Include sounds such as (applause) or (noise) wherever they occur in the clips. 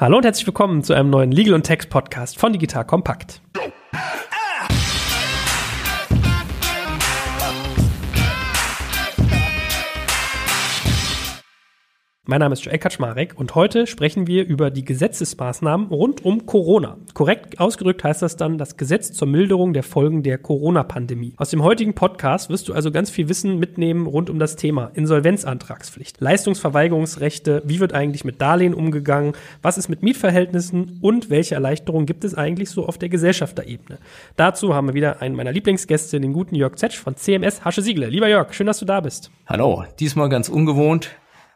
Hallo und herzlich willkommen zu einem neuen Legal und Text Podcast von Digital Kompakt. Mein Name ist Joel Kaczmarek und heute sprechen wir über die Gesetzesmaßnahmen rund um Corona. Korrekt ausgedrückt heißt das dann das Gesetz zur Milderung der Folgen der Corona-Pandemie. Aus dem heutigen Podcast wirst du also ganz viel Wissen mitnehmen rund um das Thema Insolvenzantragspflicht, Leistungsverweigerungsrechte, wie wird eigentlich mit Darlehen umgegangen, was ist mit Mietverhältnissen und welche Erleichterungen gibt es eigentlich so auf der Gesellschafterebene. Dazu haben wir wieder einen meiner Lieblingsgäste, den guten Jörg Zetsch von CMS Hasche Siegle. Lieber Jörg, schön, dass du da bist. Hallo, diesmal ganz ungewohnt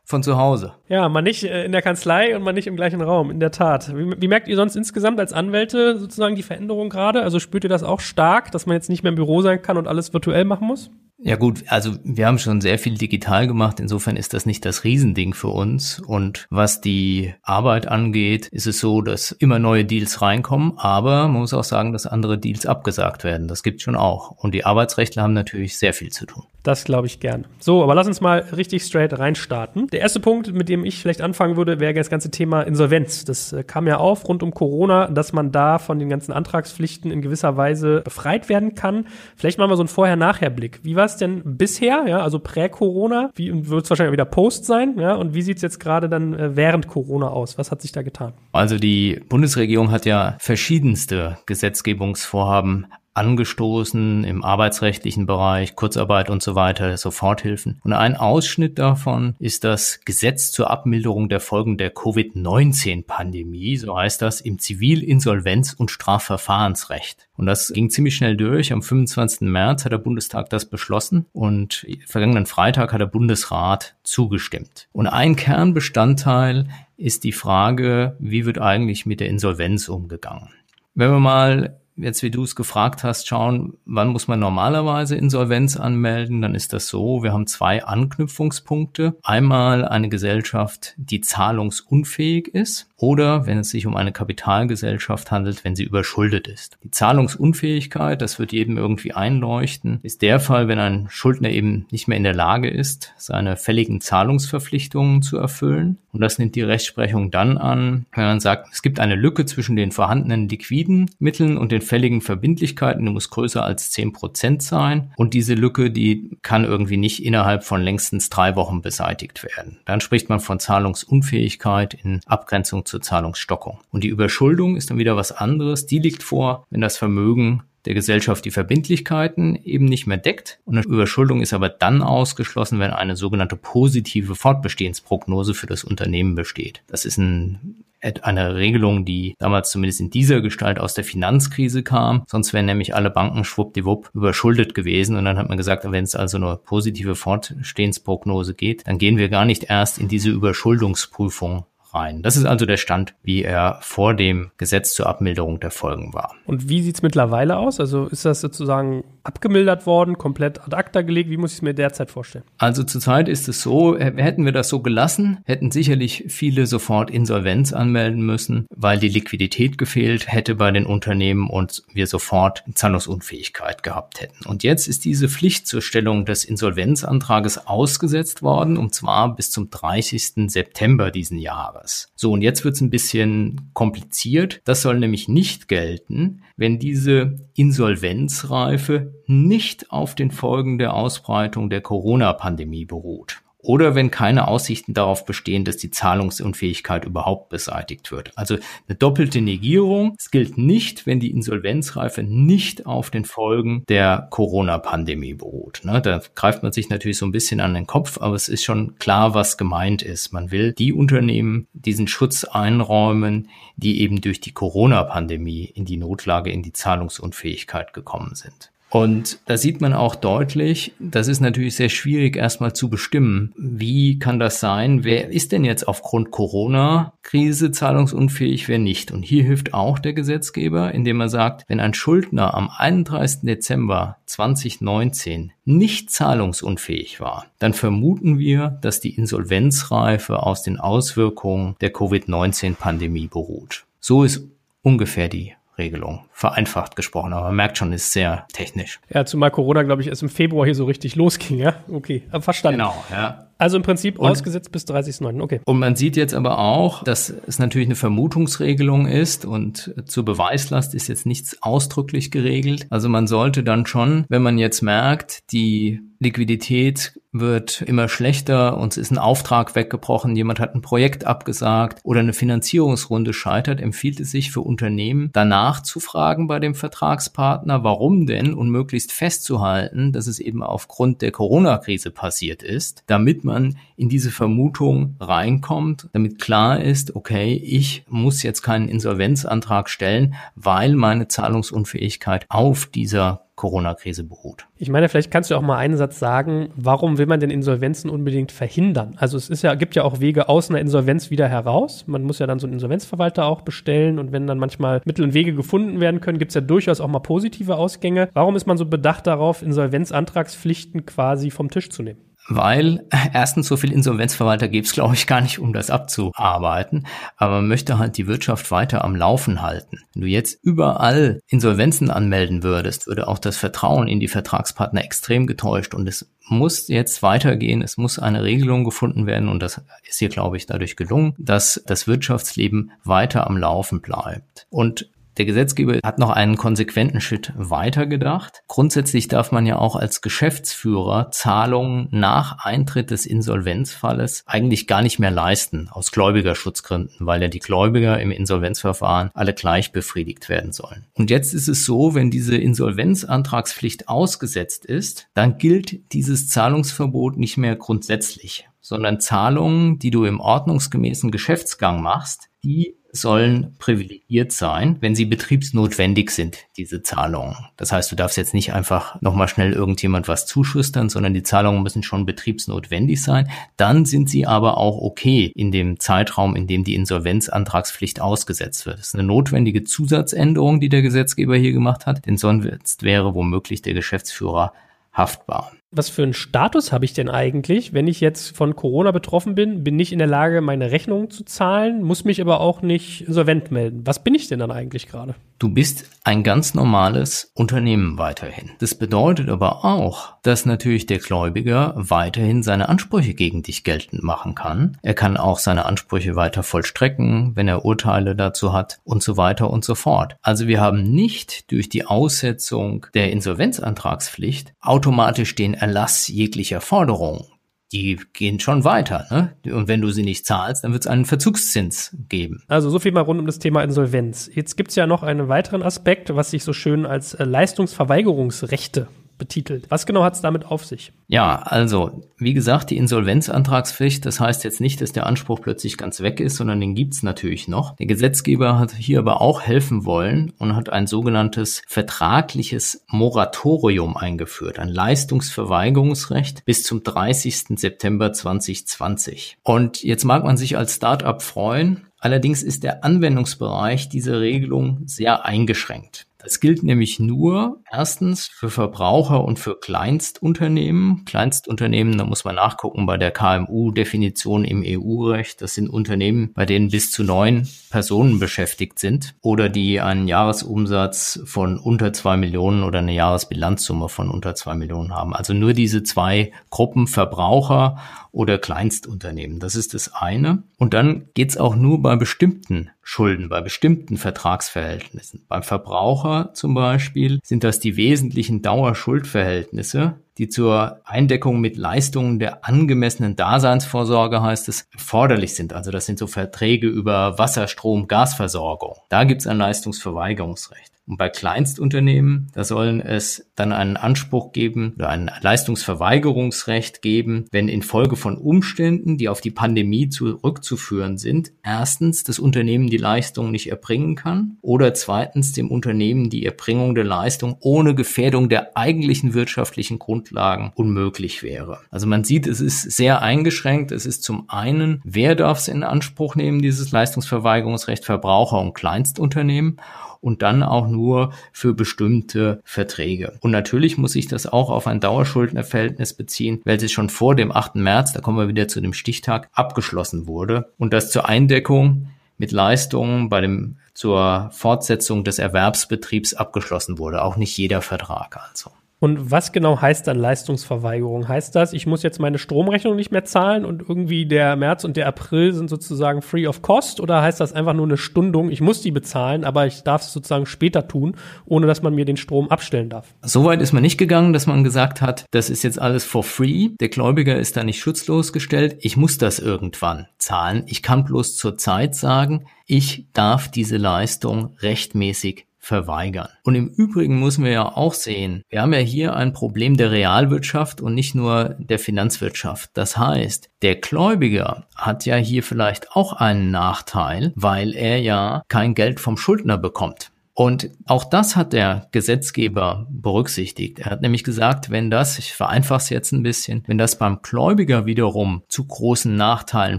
von zu Hause. Ja, man nicht äh, in der Kanzlei und man nicht im gleichen Raum, in der Tat. Wie, wie, merkt ihr sonst insgesamt als Anwälte sozusagen die Veränderung gerade? Also spürt ihr das auch stark, dass man jetzt nicht mehr im Büro sein kann und alles virtuell machen muss? Ja gut, also wir haben schon sehr viel digital gemacht, insofern ist das nicht das Riesending für uns. Und was die Arbeit angeht, ist es so, dass immer neue Deals reinkommen, aber man muss auch sagen, dass andere Deals abgesagt werden. Das gibt schon auch. Und die Arbeitsrechtler haben natürlich sehr viel zu tun. Das glaube ich gern. So, aber lass uns mal richtig straight reinstarten. Der erste Punkt, mit dem ich vielleicht anfangen würde, wäre das ganze Thema Insolvenz. Das äh, kam ja auf rund um Corona, dass man da von den ganzen Antragspflichten in gewisser Weise befreit werden kann. Vielleicht machen wir so einen Vorher-Nachher-Blick. Wie war es denn bisher, ja, also prä-Corona? Wie wird es wahrscheinlich wieder Post sein, ja? Und wie sieht es jetzt gerade dann äh, während Corona aus? Was hat sich da getan? Also die Bundesregierung hat ja verschiedenste Gesetzgebungsvorhaben angestoßen im arbeitsrechtlichen Bereich, Kurzarbeit und so weiter, Soforthilfen. Und ein Ausschnitt davon ist das Gesetz zur Abmilderung der Folgen der Covid-19-Pandemie, so heißt das, im Zivil-, Insolvenz- und Strafverfahrensrecht. Und das ging ziemlich schnell durch. Am 25. März hat der Bundestag das beschlossen und vergangenen Freitag hat der Bundesrat zugestimmt. Und ein Kernbestandteil ist die Frage, wie wird eigentlich mit der Insolvenz umgegangen? Wenn wir mal jetzt, wie du es gefragt hast, schauen, wann muss man normalerweise Insolvenz anmelden, dann ist das so, wir haben zwei Anknüpfungspunkte. Einmal eine Gesellschaft, die zahlungsunfähig ist oder wenn es sich um eine Kapitalgesellschaft handelt, wenn sie überschuldet ist. Die Zahlungsunfähigkeit, das wird jedem irgendwie einleuchten, ist der Fall, wenn ein Schuldner eben nicht mehr in der Lage ist, seine fälligen Zahlungsverpflichtungen zu erfüllen. Und das nimmt die Rechtsprechung dann an, wenn man sagt, es gibt eine Lücke zwischen den vorhandenen liquiden Mitteln und den fälligen Verbindlichkeiten, die muss größer als zehn Prozent sein. Und diese Lücke, die kann irgendwie nicht innerhalb von längstens drei Wochen beseitigt werden. Dann spricht man von Zahlungsunfähigkeit in Abgrenzung zur Zahlungsstockung. Und die Überschuldung ist dann wieder was anderes. Die liegt vor, wenn das Vermögen der Gesellschaft die Verbindlichkeiten eben nicht mehr deckt. Und eine Überschuldung ist aber dann ausgeschlossen, wenn eine sogenannte positive Fortbestehensprognose für das Unternehmen besteht. Das ist ein, eine Regelung, die damals zumindest in dieser Gestalt aus der Finanzkrise kam. Sonst wären nämlich alle Banken schwuppdiwupp überschuldet gewesen. Und dann hat man gesagt, wenn es also eine positive Fortstehensprognose geht, dann gehen wir gar nicht erst in diese Überschuldungsprüfung rein. Das ist also der Stand, wie er vor dem Gesetz zur Abmilderung der Folgen war. Und wie sieht's mittlerweile aus? Also ist das sozusagen abgemildert worden, komplett ad acta gelegt? Wie muss ich es mir derzeit vorstellen? Also zurzeit ist es so, hätten wir das so gelassen, hätten sicherlich viele sofort Insolvenz anmelden müssen, weil die Liquidität gefehlt hätte bei den Unternehmen und wir sofort Zahlungsunfähigkeit gehabt hätten. Und jetzt ist diese Pflicht zur Stellung des Insolvenzantrages ausgesetzt worden, und zwar bis zum 30. September diesen Jahres. Jahres. So, und jetzt wird es ein bisschen kompliziert. Das soll nämlich nicht gelten, wenn diese Insolvenzreife nicht auf den Folgen der Ausbreitung der Corona-Pandemie beruht oder wenn keine Aussichten darauf bestehen, dass die Zahlungsunfähigkeit überhaupt beseitigt wird. Also eine doppelte Negierung. Es gilt nicht, wenn die Insolvenzreife nicht auf den Folgen der Corona-Pandemie beruht. Ne, da greift man sich natürlich so ein bisschen an den Kopf, aber es ist schon klar, was gemeint ist. Man will die Unternehmen diesen Schutz einräumen, die eben durch die Corona-Pandemie in die Notlage, in die Zahlungsunfähigkeit gekommen sind. Und da sieht man auch deutlich, das ist natürlich sehr schwierig erstmal zu bestimmen. Wie kann das sein? Wer ist denn jetzt aufgrund Corona-Krise zahlungsunfähig, wer nicht? Und hier hilft auch der Gesetzgeber, indem er sagt, wenn ein Schuldner am 31. Dezember 2019 nicht zahlungsunfähig war, dann vermuten wir, dass die Insolvenzreife aus den Auswirkungen der Covid-19-Pandemie beruht. So ist ungefähr die Regelung vereinfacht gesprochen, aber man merkt schon, ist sehr technisch. Ja, zumal Corona, glaube ich, erst im Februar hier so richtig losging, ja? Okay, verstanden. Genau, ja. Also im Prinzip und, ausgesetzt bis 30.09. Okay. Und man sieht jetzt aber auch, dass es natürlich eine Vermutungsregelung ist und zur Beweislast ist jetzt nichts ausdrücklich geregelt. Also man sollte dann schon, wenn man jetzt merkt, die Liquidität wird immer schlechter, uns ist ein Auftrag weggebrochen, jemand hat ein Projekt abgesagt oder eine Finanzierungsrunde scheitert, empfiehlt es sich für Unternehmen danach zu fragen bei dem Vertragspartner, warum denn und möglichst festzuhalten, dass es eben aufgrund der Corona-Krise passiert ist, damit man in diese Vermutung reinkommt, damit klar ist, okay, ich muss jetzt keinen Insolvenzantrag stellen, weil meine Zahlungsunfähigkeit auf dieser Corona-Krise beruht. Ich meine, vielleicht kannst du auch mal einen Satz sagen, warum will man denn Insolvenzen unbedingt verhindern? Also es ist ja, gibt ja auch Wege aus einer Insolvenz wieder heraus. Man muss ja dann so einen Insolvenzverwalter auch bestellen und wenn dann manchmal Mittel und Wege gefunden werden können, gibt es ja durchaus auch mal positive Ausgänge. Warum ist man so bedacht darauf, Insolvenzantragspflichten quasi vom Tisch zu nehmen? Weil (laughs) erstens so viel Insolvenzverwalter gibt es, glaube ich, gar nicht, um das abzuarbeiten. Aber man möchte halt die Wirtschaft weiter am Laufen halten. Wenn du jetzt überall Insolvenzen anmelden würdest, würde auch das Vertrauen in die Vertragspartner extrem getäuscht und es muss jetzt weitergehen. Es muss eine Regelung gefunden werden und das ist hier, glaube ich, dadurch gelungen, dass das Wirtschaftsleben weiter am Laufen bleibt. Und der Gesetzgeber hat noch einen konsequenten Schritt weiter gedacht. Grundsätzlich darf man ja auch als Geschäftsführer Zahlungen nach Eintritt des Insolvenzfalles eigentlich gar nicht mehr leisten, aus Gläubigerschutzgründen, weil ja die Gläubiger im Insolvenzverfahren alle gleich befriedigt werden sollen. Und jetzt ist es so, wenn diese Insolvenzantragspflicht ausgesetzt ist, dann gilt dieses Zahlungsverbot nicht mehr grundsätzlich, sondern Zahlungen, die du im ordnungsgemäßen Geschäftsgang machst, die sollen privilegiert sein, wenn sie betriebsnotwendig sind, diese Zahlungen. Das heißt, du darfst jetzt nicht einfach nochmal schnell irgendjemand was zuschustern, sondern die Zahlungen müssen schon betriebsnotwendig sein. Dann sind sie aber auch okay in dem Zeitraum, in dem die Insolvenzantragspflicht ausgesetzt wird. Das ist eine notwendige Zusatzänderung, die der Gesetzgeber hier gemacht hat, denn sonst wäre womöglich der Geschäftsführer haftbar was für einen Status habe ich denn eigentlich, wenn ich jetzt von Corona betroffen bin, bin nicht in der Lage, meine Rechnungen zu zahlen, muss mich aber auch nicht insolvent melden. Was bin ich denn dann eigentlich gerade? Du bist ein ganz normales Unternehmen weiterhin. Das bedeutet aber auch, dass natürlich der Gläubiger weiterhin seine Ansprüche gegen dich geltend machen kann. Er kann auch seine Ansprüche weiter vollstrecken, wenn er Urteile dazu hat und so weiter und so fort. Also wir haben nicht durch die Aussetzung der Insolvenzantragspflicht automatisch den Erlass jeglicher Forderung. Die gehen schon weiter. Ne? Und wenn du sie nicht zahlst, dann wird es einen Verzugszins geben. Also so viel mal rund um das Thema Insolvenz. Jetzt gibt es ja noch einen weiteren Aspekt, was sich so schön als äh, Leistungsverweigerungsrechte betitelt. Was genau hat es damit auf sich? Ja, also wie gesagt, die Insolvenzantragspflicht, das heißt jetzt nicht, dass der Anspruch plötzlich ganz weg ist, sondern den gibt's natürlich noch. Der Gesetzgeber hat hier aber auch helfen wollen und hat ein sogenanntes vertragliches Moratorium eingeführt, ein Leistungsverweigerungsrecht bis zum 30. September 2020. Und jetzt mag man sich als Startup freuen, allerdings ist der Anwendungsbereich dieser Regelung sehr eingeschränkt. Das gilt nämlich nur erstens für Verbraucher und für Kleinstunternehmen. Kleinstunternehmen, da muss man nachgucken bei der KMU-Definition im EU-Recht. Das sind Unternehmen, bei denen bis zu neun Personen beschäftigt sind oder die einen Jahresumsatz von unter zwei Millionen oder eine Jahresbilanzsumme von unter zwei Millionen haben. Also nur diese zwei Gruppen Verbraucher oder Kleinstunternehmen. Das ist das eine. Und dann geht's auch nur bei bestimmten Schulden, bei bestimmten Vertragsverhältnissen. Beim Verbraucher zum Beispiel sind das die wesentlichen Dauerschuldverhältnisse, die zur Eindeckung mit Leistungen der angemessenen Daseinsvorsorge heißt es, erforderlich sind. Also das sind so Verträge über Wasser, Strom, Gasversorgung. Da gibt's ein Leistungsverweigerungsrecht. Und bei Kleinstunternehmen, da sollen es dann einen Anspruch geben oder ein Leistungsverweigerungsrecht geben, wenn infolge von Umständen, die auf die Pandemie zurückzuführen sind, erstens das Unternehmen die Leistung nicht erbringen kann oder zweitens dem Unternehmen die Erbringung der Leistung ohne Gefährdung der eigentlichen wirtschaftlichen Grundlagen unmöglich wäre. Also man sieht, es ist sehr eingeschränkt. Es ist zum einen, wer darf es in Anspruch nehmen, dieses Leistungsverweigerungsrecht, Verbraucher und Kleinstunternehmen und dann auch nur für bestimmte Verträge. Und natürlich muss sich das auch auf ein Dauerschuldnerverhältnis beziehen, welches schon vor dem 8. März, da kommen wir wieder zu dem Stichtag, abgeschlossen wurde und das zur Eindeckung mit Leistungen bei dem zur Fortsetzung des Erwerbsbetriebs abgeschlossen wurde. Auch nicht jeder Vertrag also. Und was genau heißt dann Leistungsverweigerung? Heißt das, ich muss jetzt meine Stromrechnung nicht mehr zahlen und irgendwie der März und der April sind sozusagen free of cost? Oder heißt das einfach nur eine Stundung, ich muss die bezahlen, aber ich darf es sozusagen später tun, ohne dass man mir den Strom abstellen darf? Soweit ist man nicht gegangen, dass man gesagt hat, das ist jetzt alles for free. Der Gläubiger ist da nicht schutzlos gestellt. Ich muss das irgendwann zahlen. Ich kann bloß zur Zeit sagen, ich darf diese Leistung rechtmäßig verweigern. Und im Übrigen müssen wir ja auch sehen, wir haben ja hier ein Problem der Realwirtschaft und nicht nur der Finanzwirtschaft. Das heißt, der Gläubiger hat ja hier vielleicht auch einen Nachteil, weil er ja kein Geld vom Schuldner bekommt. Und auch das hat der Gesetzgeber berücksichtigt. Er hat nämlich gesagt, wenn das, ich vereinfache es jetzt ein bisschen, wenn das beim Gläubiger wiederum zu großen Nachteilen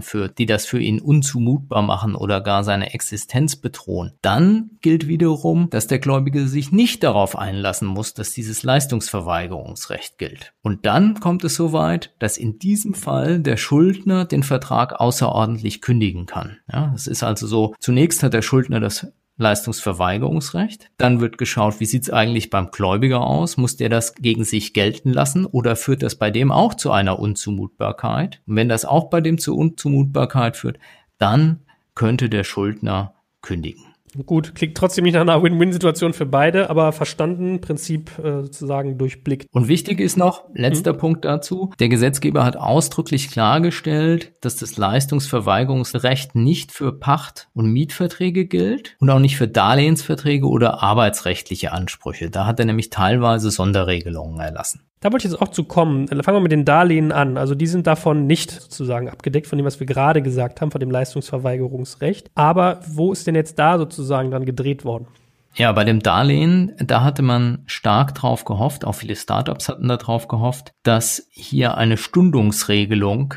führt, die das für ihn unzumutbar machen oder gar seine Existenz bedrohen, dann gilt wiederum, dass der Gläubige sich nicht darauf einlassen muss, dass dieses Leistungsverweigerungsrecht gilt. Und dann kommt es so weit, dass in diesem Fall der Schuldner den Vertrag außerordentlich kündigen kann. Ja, es ist also so, zunächst hat der Schuldner das Leistungsverweigerungsrecht. Dann wird geschaut, wie sieht's eigentlich beim Gläubiger aus? Muss der das gegen sich gelten lassen oder führt das bei dem auch zu einer Unzumutbarkeit? Und wenn das auch bei dem zu Unzumutbarkeit führt, dann könnte der Schuldner kündigen. Gut, klingt trotzdem nicht nach einer Win-Win-Situation für beide, aber verstanden, Prinzip äh, sozusagen durchblickt. Und wichtig ist noch, letzter mhm. Punkt dazu, der Gesetzgeber hat ausdrücklich klargestellt, dass das Leistungsverweigerungsrecht nicht für Pacht- und Mietverträge gilt und auch nicht für Darlehensverträge oder arbeitsrechtliche Ansprüche. Da hat er nämlich teilweise Sonderregelungen erlassen. Da wollte ich jetzt auch zu kommen. Fangen wir mit den Darlehen an. Also die sind davon nicht sozusagen abgedeckt von dem, was wir gerade gesagt haben, von dem Leistungsverweigerungsrecht. Aber wo ist denn jetzt da sozusagen dann gedreht worden? Ja, bei dem Darlehen, da hatte man stark drauf gehofft, auch viele Startups hatten da drauf gehofft, dass hier eine Stundungsregelung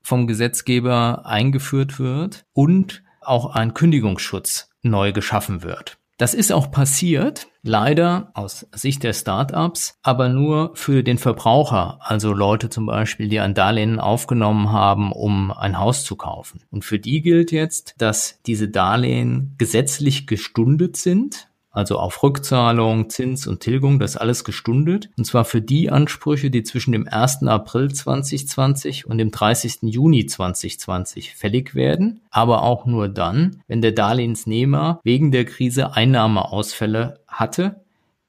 vom Gesetzgeber eingeführt wird und auch ein Kündigungsschutz neu geschaffen wird. Das ist auch passiert, leider aus Sicht der Startups, aber nur für den Verbraucher, also Leute zum Beispiel, die ein Darlehen aufgenommen haben, um ein Haus zu kaufen. Und für die gilt jetzt, dass diese Darlehen gesetzlich gestundet sind, also auf Rückzahlung, Zins und Tilgung, das alles gestundet. Und zwar für die Ansprüche, die zwischen dem 1. April 2020 und dem 30. Juni 2020 fällig werden, aber auch nur dann, wenn der Darlehensnehmer wegen der Krise Einnahmeausfälle hatte,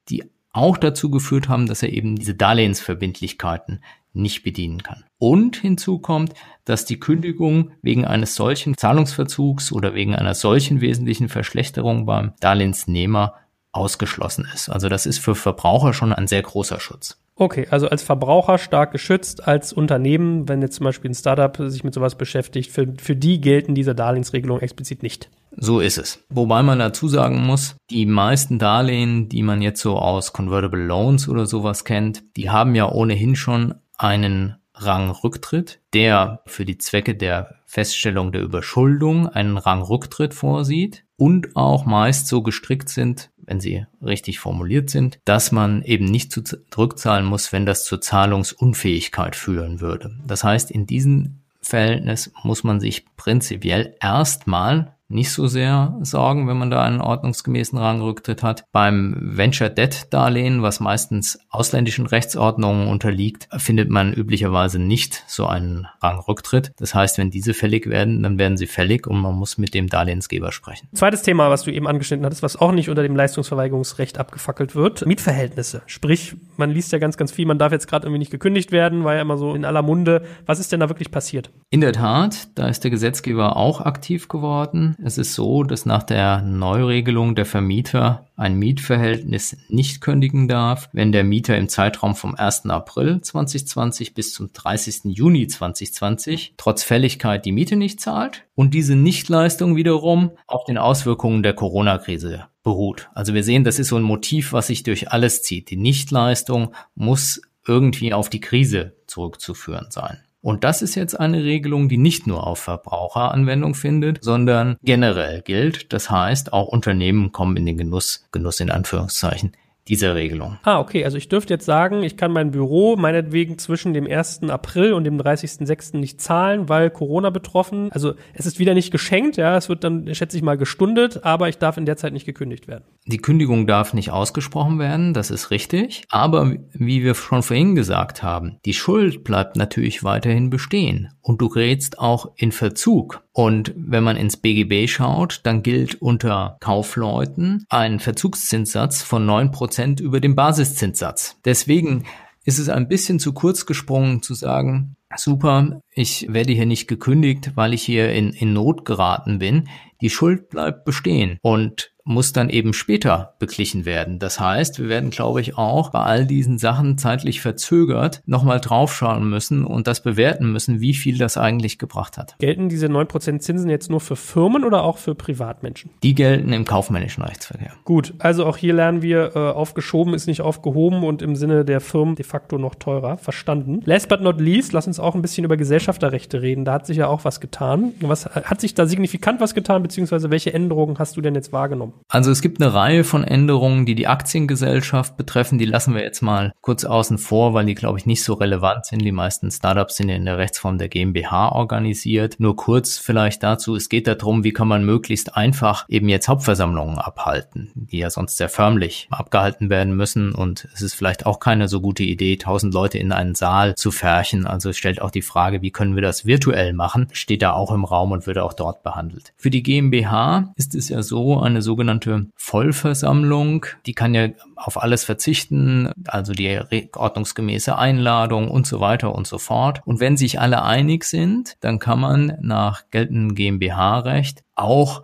die auch dazu geführt haben, dass er eben diese Darlehensverbindlichkeiten nicht bedienen kann. Und hinzu kommt, dass die Kündigung wegen eines solchen Zahlungsverzugs oder wegen einer solchen wesentlichen Verschlechterung beim Darlehensnehmer ausgeschlossen ist. Also das ist für Verbraucher schon ein sehr großer Schutz. Okay, also als Verbraucher stark geschützt, als Unternehmen, wenn jetzt zum Beispiel ein Startup sich mit sowas beschäftigt, für, für die gelten diese Darlehensregelungen explizit nicht. So ist es. Wobei man dazu sagen muss, die meisten Darlehen, die man jetzt so aus Convertible Loans oder sowas kennt, die haben ja ohnehin schon einen Rangrücktritt, der für die Zwecke der Feststellung der Überschuldung einen Rangrücktritt vorsieht und auch meist so gestrickt sind, wenn sie richtig formuliert sind, dass man eben nicht zurückzahlen muss, wenn das zur Zahlungsunfähigkeit führen würde. Das heißt, in diesem Verhältnis muss man sich prinzipiell erstmal nicht so sehr sorgen, wenn man da einen ordnungsgemäßen Rangrücktritt hat. Beim Venture Debt Darlehen, was meistens ausländischen Rechtsordnungen unterliegt, findet man üblicherweise nicht so einen Rangrücktritt. Das heißt, wenn diese fällig werden, dann werden sie fällig und man muss mit dem Darlehensgeber sprechen. Zweites Thema, was du eben angeschnitten hattest, was auch nicht unter dem Leistungsverweigerungsrecht abgefackelt wird, Mietverhältnisse. Sprich, man liest ja ganz, ganz viel, man darf jetzt gerade irgendwie nicht gekündigt werden, war ja immer so in aller Munde. Was ist denn da wirklich passiert? In der Tat, da ist der Gesetzgeber auch aktiv geworden. Es ist so, dass nach der Neuregelung der Vermieter ein Mietverhältnis nicht kündigen darf, wenn der Mieter im Zeitraum vom 1. April 2020 bis zum 30. Juni 2020 trotz Fälligkeit die Miete nicht zahlt und diese Nichtleistung wiederum auf den Auswirkungen der Corona-Krise beruht. Also wir sehen, das ist so ein Motiv, was sich durch alles zieht. Die Nichtleistung muss irgendwie auf die Krise zurückzuführen sein. Und das ist jetzt eine Regelung, die nicht nur auf Verbraucher Anwendung findet, sondern generell gilt. Das heißt, auch Unternehmen kommen in den Genuss, Genuss in Anführungszeichen, dieser Regelung. Ah, okay. Also ich dürfte jetzt sagen, ich kann mein Büro meinetwegen zwischen dem 1. April und dem 30.06. nicht zahlen, weil Corona betroffen. Also es ist wieder nicht geschenkt, ja. Es wird dann, schätze ich mal, gestundet, aber ich darf in der Zeit nicht gekündigt werden. Die Kündigung darf nicht ausgesprochen werden, das ist richtig. Aber wie wir schon vorhin gesagt haben, die Schuld bleibt natürlich weiterhin bestehen. Und du gerätst auch in Verzug. Und wenn man ins BGB schaut, dann gilt unter Kaufleuten ein Verzugszinssatz von neun Prozent über dem Basiszinssatz. Deswegen ist es ein bisschen zu kurz gesprungen zu sagen, super, ich werde hier nicht gekündigt, weil ich hier in, in Not geraten bin. Die Schuld bleibt bestehen. Und muss dann eben später beglichen werden. Das heißt, wir werden, glaube ich, auch bei all diesen Sachen zeitlich verzögert nochmal draufschauen müssen und das bewerten müssen, wie viel das eigentlich gebracht hat. Gelten diese 9% Zinsen jetzt nur für Firmen oder auch für Privatmenschen? Die gelten im kaufmännischen Rechtsverkehr. Gut, also auch hier lernen wir, äh, aufgeschoben ist nicht aufgehoben und im Sinne der Firmen de facto noch teurer. Verstanden. Last but not least, lass uns auch ein bisschen über Gesellschafterrechte reden. Da hat sich ja auch was getan. Was hat sich da signifikant was getan, beziehungsweise welche Änderungen hast du denn jetzt wahrgenommen? Also es gibt eine Reihe von Änderungen, die die Aktiengesellschaft betreffen. Die lassen wir jetzt mal kurz außen vor, weil die, glaube ich, nicht so relevant sind. Die meisten Startups sind in der Rechtsform der GmbH organisiert. Nur kurz vielleicht dazu. Es geht darum, wie kann man möglichst einfach eben jetzt Hauptversammlungen abhalten, die ja sonst sehr förmlich abgehalten werden müssen. Und es ist vielleicht auch keine so gute Idee, tausend Leute in einen Saal zu färchen. Also es stellt auch die Frage, wie können wir das virtuell machen? Steht da auch im Raum und wird auch dort behandelt. Für die GmbH ist es ja so, eine sogenannte sogenannte Vollversammlung. Die kann ja auf alles verzichten, also die ordnungsgemäße Einladung und so weiter und so fort. Und wenn sich alle einig sind, dann kann man nach geltendem GmbH-Recht auch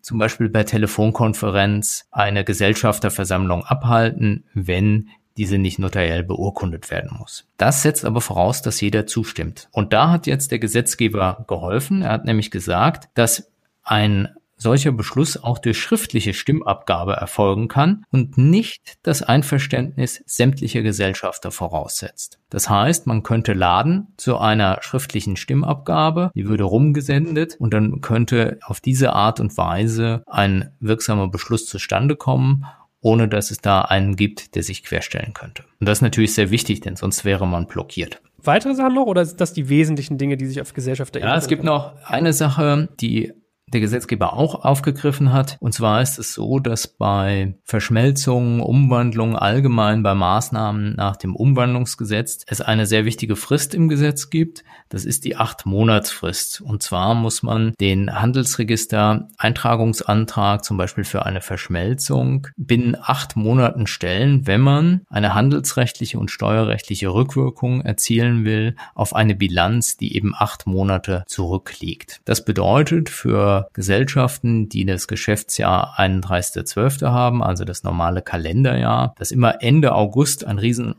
zum Beispiel per Telefonkonferenz eine Gesellschafterversammlung abhalten, wenn diese nicht notariell beurkundet werden muss. Das setzt aber voraus, dass jeder zustimmt. Und da hat jetzt der Gesetzgeber geholfen. Er hat nämlich gesagt, dass ein solcher Beschluss auch durch schriftliche Stimmabgabe erfolgen kann und nicht das Einverständnis sämtlicher Gesellschafter voraussetzt. Das heißt, man könnte laden zu einer schriftlichen Stimmabgabe, die würde rumgesendet und dann könnte auf diese Art und Weise ein wirksamer Beschluss zustande kommen ohne dass es da einen gibt, der sich querstellen könnte. Und das ist natürlich sehr wichtig, denn sonst wäre man blockiert. Weitere Sachen noch oder sind das die wesentlichen Dinge, die sich auf Gesellschafter Ja, es gibt noch eine Sache, die der Gesetzgeber auch aufgegriffen hat. Und zwar ist es so, dass bei Verschmelzungen, Umwandlungen allgemein bei Maßnahmen nach dem Umwandlungsgesetz es eine sehr wichtige Frist im Gesetz gibt. Das ist die acht Monatsfrist. Und zwar muss man den Handelsregister Eintragungsantrag zum Beispiel für eine Verschmelzung binnen acht Monaten stellen, wenn man eine handelsrechtliche und steuerrechtliche Rückwirkung erzielen will auf eine Bilanz, die eben acht Monate zurückliegt. Das bedeutet für Gesellschaften, die das Geschäftsjahr 31.12. haben, also das normale Kalenderjahr, dass immer Ende August ein riesen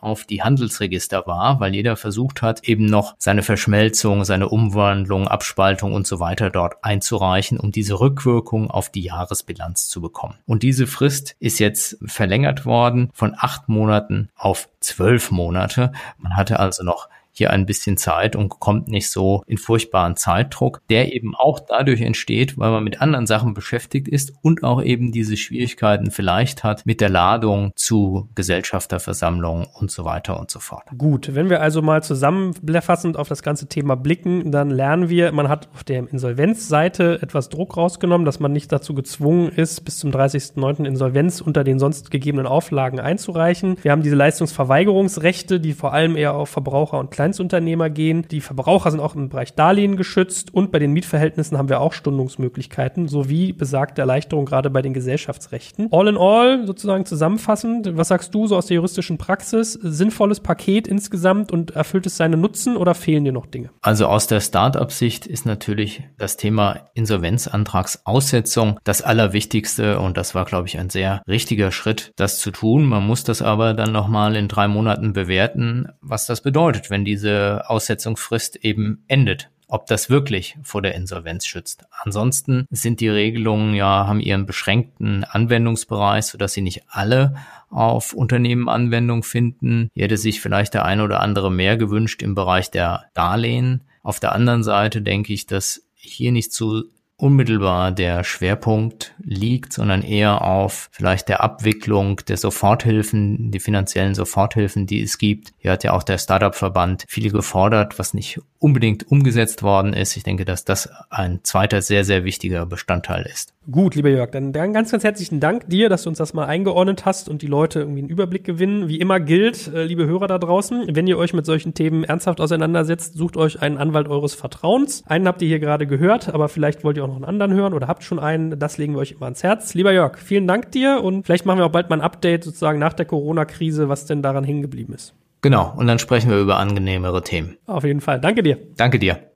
auf die Handelsregister war, weil jeder versucht hat, eben noch seine Verschmelzung, seine Umwandlung, Abspaltung und so weiter dort einzureichen, um diese Rückwirkung auf die Jahresbilanz zu bekommen. Und diese Frist ist jetzt verlängert worden von acht Monaten auf zwölf Monate. Man hatte also noch hier ein bisschen Zeit und kommt nicht so in furchtbaren Zeitdruck, der eben auch dadurch entsteht, weil man mit anderen Sachen beschäftigt ist und auch eben diese Schwierigkeiten vielleicht hat mit der Ladung zu Gesellschafterversammlungen und so weiter und so fort. Gut, wenn wir also mal zusammenfassend auf das ganze Thema blicken, dann lernen wir, man hat auf der Insolvenzseite etwas Druck rausgenommen, dass man nicht dazu gezwungen ist, bis zum 30.09. Insolvenz unter den sonst gegebenen Auflagen einzureichen. Wir haben diese Leistungsverweigerungsrechte, die vor allem eher auf Verbraucher und Klein Kleinstunternehmer gehen. Die Verbraucher sind auch im Bereich Darlehen geschützt und bei den Mietverhältnissen haben wir auch Stundungsmöglichkeiten sowie besagte Erleichterung gerade bei den Gesellschaftsrechten. All in all, sozusagen zusammenfassend, was sagst du so aus der juristischen Praxis? Sinnvolles Paket insgesamt und erfüllt es seine Nutzen oder fehlen dir noch Dinge? Also aus der Start-up-Sicht ist natürlich das Thema Insolvenzantragsaussetzung das Allerwichtigste und das war, glaube ich, ein sehr richtiger Schritt, das zu tun. Man muss das aber dann nochmal in drei Monaten bewerten, was das bedeutet, wenn die diese Aussetzungsfrist eben endet ob das wirklich vor der Insolvenz schützt. Ansonsten sind die Regelungen ja, haben ihren beschränkten Anwendungsbereich, sodass sie nicht alle auf Unternehmen Anwendung finden. Hier hätte sich vielleicht der eine oder andere mehr gewünscht im Bereich der Darlehen. Auf der anderen Seite denke ich, dass hier nicht zu unmittelbar der Schwerpunkt liegt, sondern eher auf vielleicht der Abwicklung der Soforthilfen, die finanziellen Soforthilfen, die es gibt. Hier hat ja auch der Startup-Verband viele gefordert, was nicht unbedingt umgesetzt worden ist. Ich denke, dass das ein zweiter sehr, sehr wichtiger Bestandteil ist. Gut, lieber Jörg, dann, dann ganz, ganz herzlichen Dank dir, dass du uns das mal eingeordnet hast und die Leute irgendwie einen Überblick gewinnen. Wie immer gilt, äh, liebe Hörer da draußen, wenn ihr euch mit solchen Themen ernsthaft auseinandersetzt, sucht euch einen Anwalt eures Vertrauens. Einen habt ihr hier gerade gehört, aber vielleicht wollt ihr auch noch einen anderen hören oder habt schon einen. Das legen wir euch immer ans Herz. Lieber Jörg, vielen Dank dir und vielleicht machen wir auch bald mal ein Update sozusagen nach der Corona-Krise, was denn daran hängen geblieben ist. Genau, und dann sprechen wir über angenehmere Themen. Auf jeden Fall. Danke dir. Danke dir.